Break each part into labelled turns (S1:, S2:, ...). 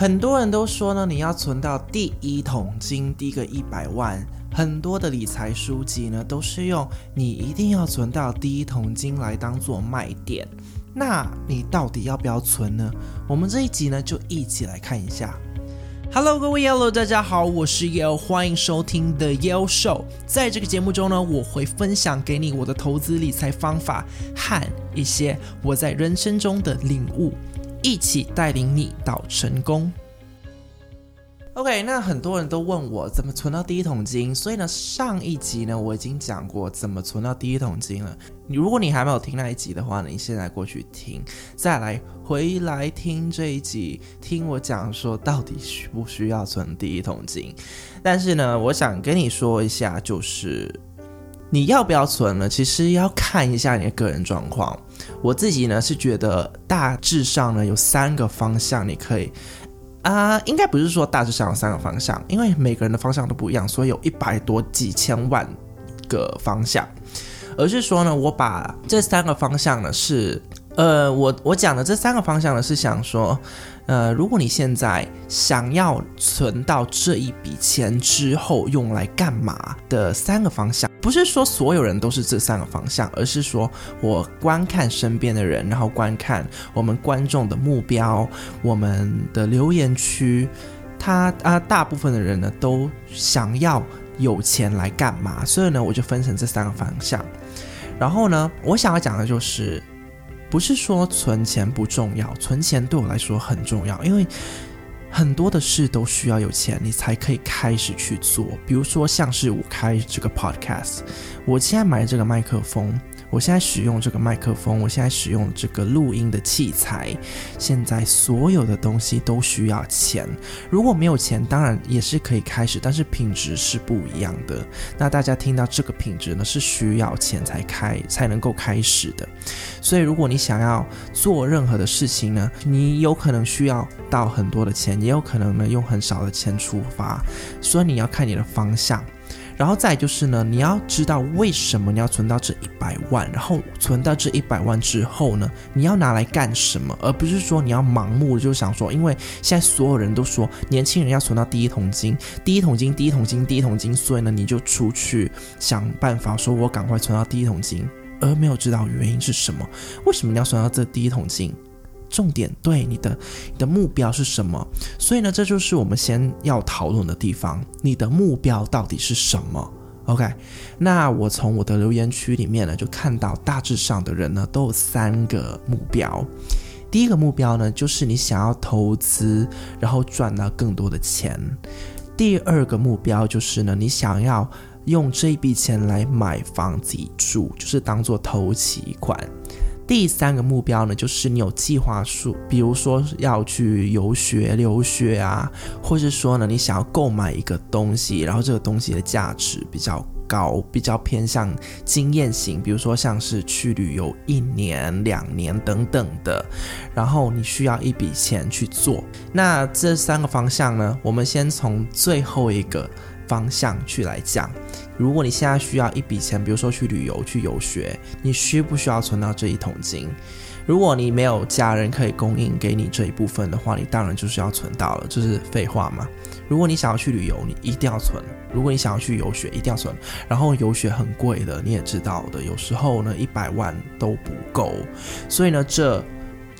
S1: 很多人都说呢，你要存到第一桶金，第一个一百万。很多的理财书籍呢，都是用你一定要存到第一桶金来当做卖点。那你到底要不要存呢？我们这一集呢，就一起来看一下。Hello，各位 Yellow，大家好，我是 Yellow，欢迎收听 The Yellow Show。在这个节目中呢，我会分享给你我的投资理财方法和一些我在人生中的领悟。一起带领你到成功。OK，那很多人都问我怎么存到第一桶金，所以呢，上一集呢我已经讲过怎么存到第一桶金了。你如果你还没有听那一集的话呢，你现在过去听，再来回来听这一集，听我讲说到底需不需要存第一桶金。但是呢，我想跟你说一下，就是你要不要存呢？其实要看一下你的个人状况。我自己呢是觉得大致上呢有三个方向你可以啊、应该不是说大致上有三个方向，因为每个人的方向都不一样，所以有一百多几千万个方向，而是说呢，我把这三个方向呢是呃，我我讲的这三个方向呢是想说。呃，如果你现在想要存到这一笔钱之后用来干嘛的三个方向，不是说所有人都是这三个方向，而是说我观看身边的人，然后观看我们观众的目标，我们的留言区，他啊，大部分的人呢都想要有钱来干嘛？所以呢，我就分成这三个方向。然后呢，我想要讲的就是。不是说存钱不重要，存钱对我来说很重要，因为很多的事都需要有钱，你才可以开始去做。比如说，像是我开这个 podcast，我现在买这个麦克风。我现在使用这个麦克风，我现在使用这个录音的器材，现在所有的东西都需要钱。如果没有钱，当然也是可以开始，但是品质是不一样的。那大家听到这个品质呢，是需要钱才开才能够开始的。所以，如果你想要做任何的事情呢，你有可能需要到很多的钱，也有可能呢用很少的钱出发。所以你要看你的方向。然后再就是呢，你要知道为什么你要存到这一百万，然后存到这一百万之后呢，你要拿来干什么？而不是说你要盲目的就想说，因为现在所有人都说年轻人要存到第一桶金，第一桶金，第一桶金，第一桶金，所以呢，你就出去想办法说，我赶快存到第一桶金，而没有知道原因是什么？为什么你要存到这第一桶金？重点对你的你的目标是什么？所以呢，这就是我们先要讨论的地方。你的目标到底是什么？OK？那我从我的留言区里面呢，就看到大致上的人呢都有三个目标。第一个目标呢，就是你想要投资，然后赚到更多的钱。第二个目标就是呢，你想要用这笔钱来买房自己住，就是当做头期款。第三个目标呢，就是你有计划书，比如说要去游学、留学啊，或是说呢，你想要购买一个东西，然后这个东西的价值比较高，比较偏向经验型，比如说像是去旅游一年、两年等等的，然后你需要一笔钱去做。那这三个方向呢，我们先从最后一个方向去来讲。如果你现在需要一笔钱，比如说去旅游、去游学，你需不需要存到这一桶金？如果你没有家人可以供应给你这一部分的话，你当然就是要存到了，这是废话嘛。如果你想要去旅游，你一定要存；如果你想要去游学，一定要存。然后游学很贵的，你也知道的，有时候呢一百万都不够，所以呢这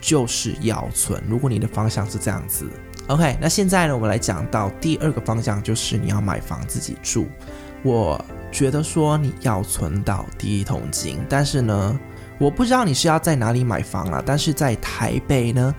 S1: 就是要存。如果你的方向是这样子，OK，那现在呢我们来讲到第二个方向，就是你要买房自己住。我觉得说你要存到第一桶金，但是呢，我不知道你是要在哪里买房啊。但是在台北呢，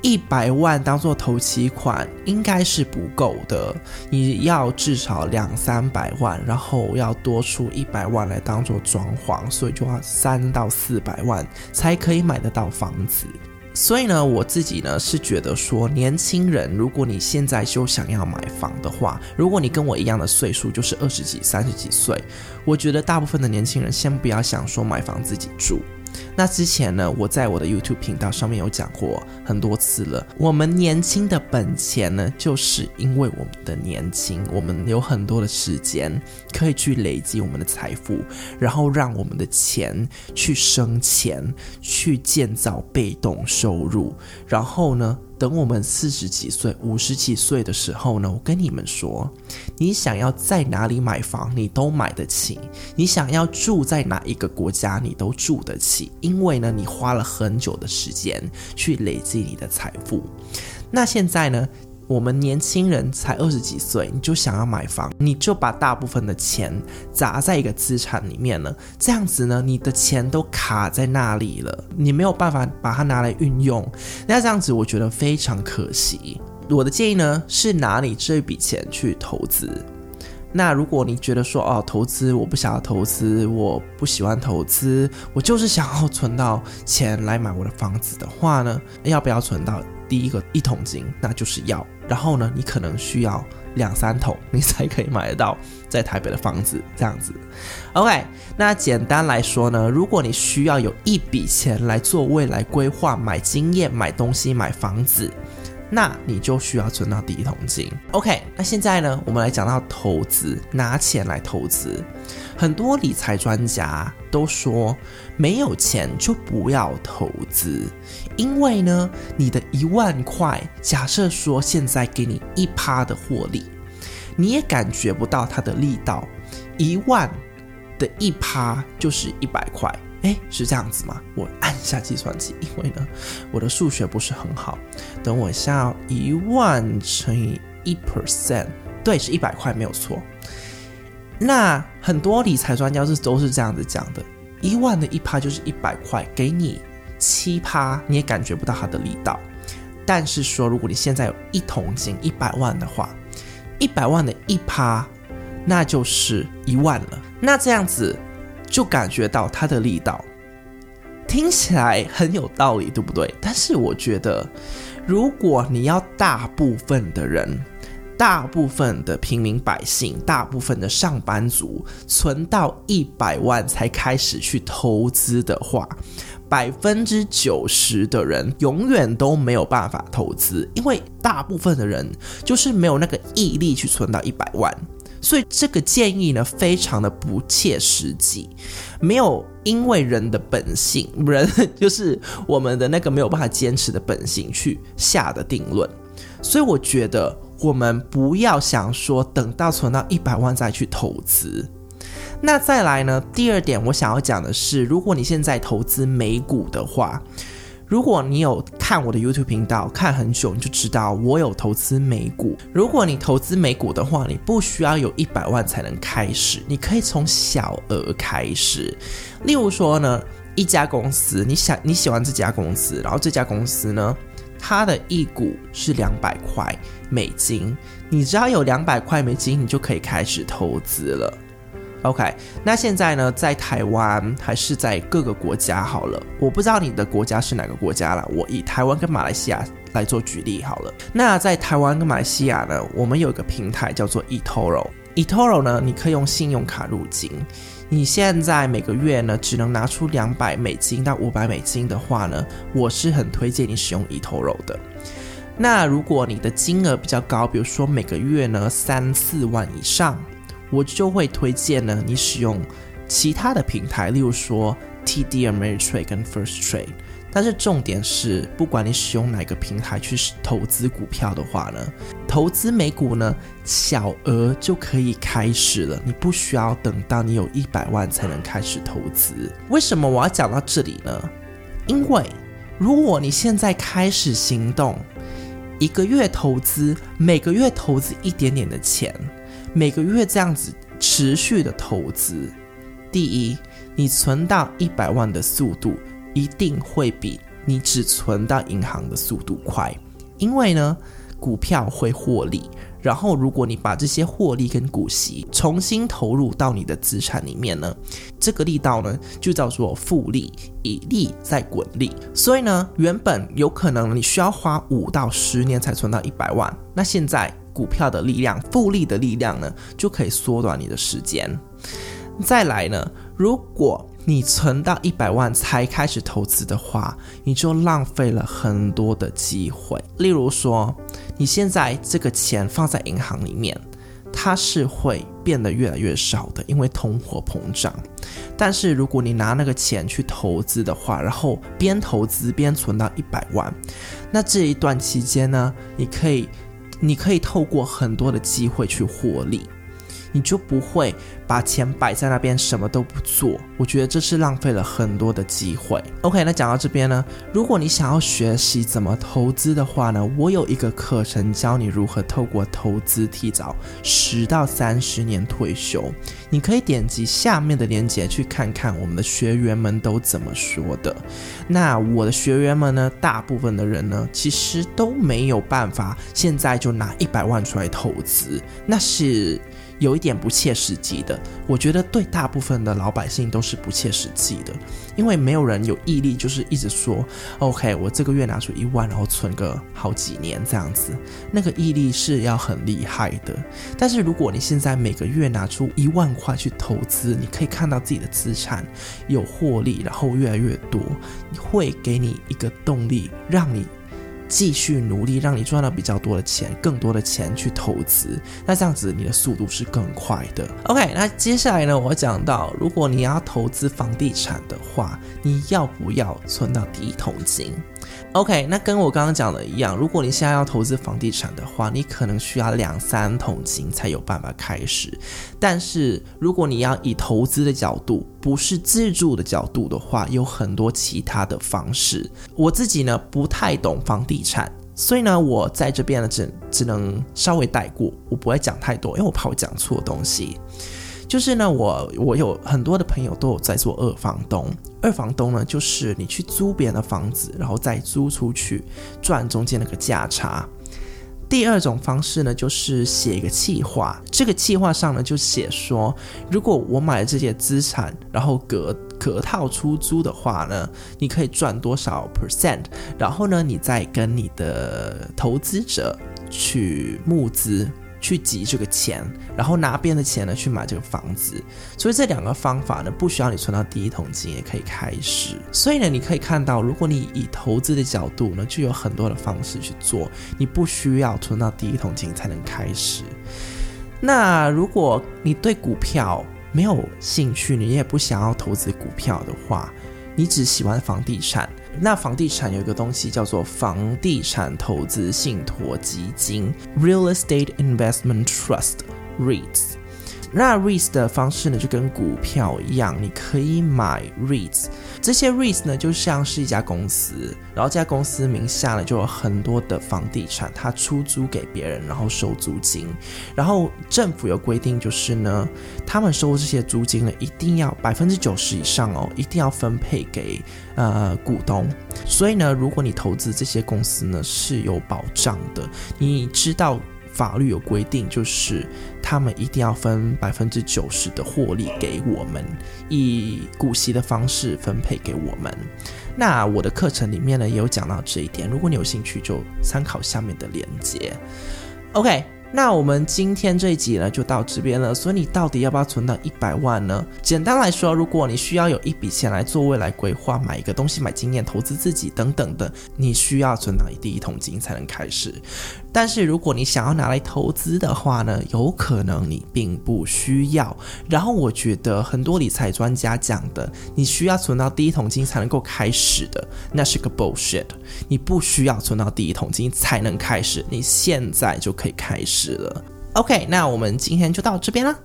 S1: 一百万当做头期款应该是不够的，你要至少两三百万，然后要多出一百万来当做装潢，所以就要三到四百万才可以买得到房子。所以呢，我自己呢是觉得说，年轻人，如果你现在就想要买房的话，如果你跟我一样的岁数，就是二十几、三十几岁，我觉得大部分的年轻人先不要想说买房自己住。那之前呢，我在我的 YouTube 频道上面有讲过很多次了。我们年轻的本钱呢，就是因为我们的年轻，我们有很多的时间可以去累积我们的财富，然后让我们的钱去生钱，去建造被动收入，然后呢，等我们四十几岁、五十几岁的时候呢，我跟你们说，你想要在哪里买房，你都买得起；你想要住在哪一个国家，你都住得起，因为呢，你花了很久的时间去累积你的财富。那现在呢？我们年轻人才二十几岁，你就想要买房，你就把大部分的钱砸在一个资产里面了。这样子呢，你的钱都卡在那里了，你没有办法把它拿来运用。那这样子，我觉得非常可惜。我的建议呢，是拿你这笔钱去投资。那如果你觉得说哦，投资我不想要投资，我不喜欢投资，我就是想要存到钱来买我的房子的话呢，要不要存到？第一个一桶金，那就是要。然后呢，你可能需要两三桶，你才可以买得到在台北的房子。这样子，OK。那简单来说呢，如果你需要有一笔钱来做未来规划、买经验、买东西、买房子。那你就需要存到第一桶金。OK，那现在呢，我们来讲到投资，拿钱来投资。很多理财专家都说，没有钱就不要投资，因为呢，你的一万块，假设说现在给你一趴的获利，你也感觉不到它的力道。一万的一趴就是一百块。诶，是这样子吗？我按下计算机，因为呢，我的数学不是很好。等我一下，一万乘以一 percent，对，是一百块，没有错。那很多理财专家是都是这样子讲的，一万的一趴就是一百块，给你七趴，你也感觉不到它的力道。但是说，如果你现在有一桶金一百万的话，一百万的一趴，那就是一万了。那这样子。就感觉到它的力道，听起来很有道理，对不对？但是我觉得，如果你要大部分的人、大部分的平民百姓、大部分的上班族存到一百万才开始去投资的话，百分之九十的人永远都没有办法投资，因为大部分的人就是没有那个毅力去存到一百万。所以这个建议呢，非常的不切实际，没有因为人的本性，人就是我们的那个没有办法坚持的本性去下的定论。所以我觉得我们不要想说等到存到一百万再去投资。那再来呢，第二点我想要讲的是，如果你现在投资美股的话。如果你有看我的 YouTube 频道看很久，你就知道我有投资美股。如果你投资美股的话，你不需要有一百万才能开始，你可以从小额开始。例如说呢，一家公司，你想你喜欢这家公司，然后这家公司呢，它的一股是两百块美金，你只要有两百块美金，你就可以开始投资了。OK，那现在呢，在台湾还是在各个国家好了？我不知道你的国家是哪个国家了。我以台湾跟马来西亚来做举例好了。那在台湾跟马来西亚呢，我们有一个平台叫做 eToro。eToro 呢，你可以用信用卡入金。你现在每个月呢，只能拿出两百美金到五百美金的话呢，我是很推荐你使用 eToro 的。那如果你的金额比较高，比如说每个月呢三四万以上。我就会推荐呢，你使用其他的平台，例如说 TD Ameritrade 跟 First Trade。但是重点是，不管你使用哪个平台去投资股票的话呢，投资美股呢，小额就可以开始了，你不需要等到你有一百万才能开始投资。为什么我要讲到这里呢？因为如果你现在开始行动，一个月投资，每个月投资一点点的钱。每个月这样子持续的投资，第一，你存到一百万的速度一定会比你只存到银行的速度快，因为呢，股票会获利，然后如果你把这些获利跟股息重新投入到你的资产里面呢，这个力道呢就叫做复利，以利再滚利，所以呢，原本有可能你需要花五到十年才存到一百万，那现在。股票的力量，复利的力量呢，就可以缩短你的时间。再来呢，如果你存到一百万才开始投资的话，你就浪费了很多的机会。例如说，你现在这个钱放在银行里面，它是会变得越来越少的，因为通货膨胀。但是如果你拿那个钱去投资的话，然后边投资边存到一百万，那这一段期间呢，你可以，你可以透过很多的机会去获利。你就不会把钱摆在那边什么都不做，我觉得这是浪费了很多的机会。OK，那讲到这边呢，如果你想要学习怎么投资的话呢，我有一个课程教你如何透过投资提早十到三十年退休。你可以点击下面的链接去看看我们的学员们都怎么说的。那我的学员们呢，大部分的人呢，其实都没有办法现在就拿一百万出来投资，那是。有一点不切实际的，我觉得对大部分的老百姓都是不切实际的，因为没有人有毅力，就是一直说，OK，我这个月拿出一万，然后存个好几年这样子，那个毅力是要很厉害的。但是如果你现在每个月拿出一万块去投资，你可以看到自己的资产有获利，然后越来越多，会给你一个动力，让你。继续努力，让你赚到比较多的钱，更多的钱去投资，那这样子你的速度是更快的。OK，那接下来呢，我讲到，如果你要投资房地产的话，你要不要存到第一桶金？OK，那跟我刚刚讲的一样，如果你现在要投资房地产的话，你可能需要两三桶金才有办法开始。但是如果你要以投资的角度，不是自住的角度的话，有很多其他的方式。我自己呢不太懂房地产，所以呢我在这边呢只只能稍微带过，我不会讲太多，因为我怕我讲错东西。就是呢，我我有很多的朋友都有在做二房东。二房东呢，就是你去租别人的房子，然后再租出去赚中间那个价差。第二种方式呢，就是写一个计划，这个计划上呢就写说，如果我买了这些资产，然后隔隔套出租的话呢，你可以赚多少 percent，然后呢，你再跟你的投资者去募资。去集这个钱，然后拿别人的钱呢去买这个房子，所以这两个方法呢不需要你存到第一桶金也可以开始。所以呢，你可以看到，如果你以投资的角度呢，就有很多的方式去做，你不需要存到第一桶金才能开始。那如果你对股票没有兴趣，你也不想要投资股票的话，你只喜欢房地产。那房地产有一个东西叫做房地产投资信托基金 （Real Estate Investment Trust，REITs）。那 REITs 的方式呢，就跟股票一样，你可以买 REITs。这些 REITs 呢，就像是一家公司，然后这家公司名下呢，就有很多的房地产，它出租给别人，然后收租金。然后政府有规定，就是呢，他们收这些租金呢，一定要百分之九十以上哦，一定要分配给呃股东。所以呢，如果你投资这些公司呢，是有保障的，你知道。法律有规定，就是他们一定要分百分之九十的获利给我们，以股息的方式分配给我们。那我的课程里面呢，也有讲到这一点，如果你有兴趣，就参考下面的链接。OK。那我们今天这一集呢，就到这边了。所以你到底要不要存到一百万呢？简单来说，如果你需要有一笔钱来做未来规划，买一个东西、买经验、投资自己等等的，你需要存到第一桶金才能开始。但是如果你想要拿来投资的话呢，有可能你并不需要。然后我觉得很多理财专家讲的，你需要存到第一桶金才能够开始的，那是个 bullshit。你不需要存到第一桶金才能开始，你现在就可以开始。了，OK，那我们今天就到这边了。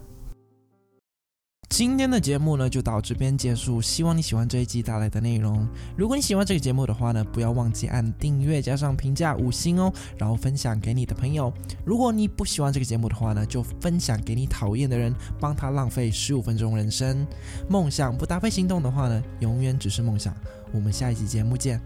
S1: 今天的节目呢就到这边结束，希望你喜欢这一集带来的内容。如果你喜欢这个节目的话呢，不要忘记按订阅加上评价五星哦，然后分享给你的朋友。如果你不喜欢这个节目的话呢，就分享给你讨厌的人，帮他浪费十五分钟人生。梦想不搭配行动的话呢，永远只是梦想。我们下一集节目见。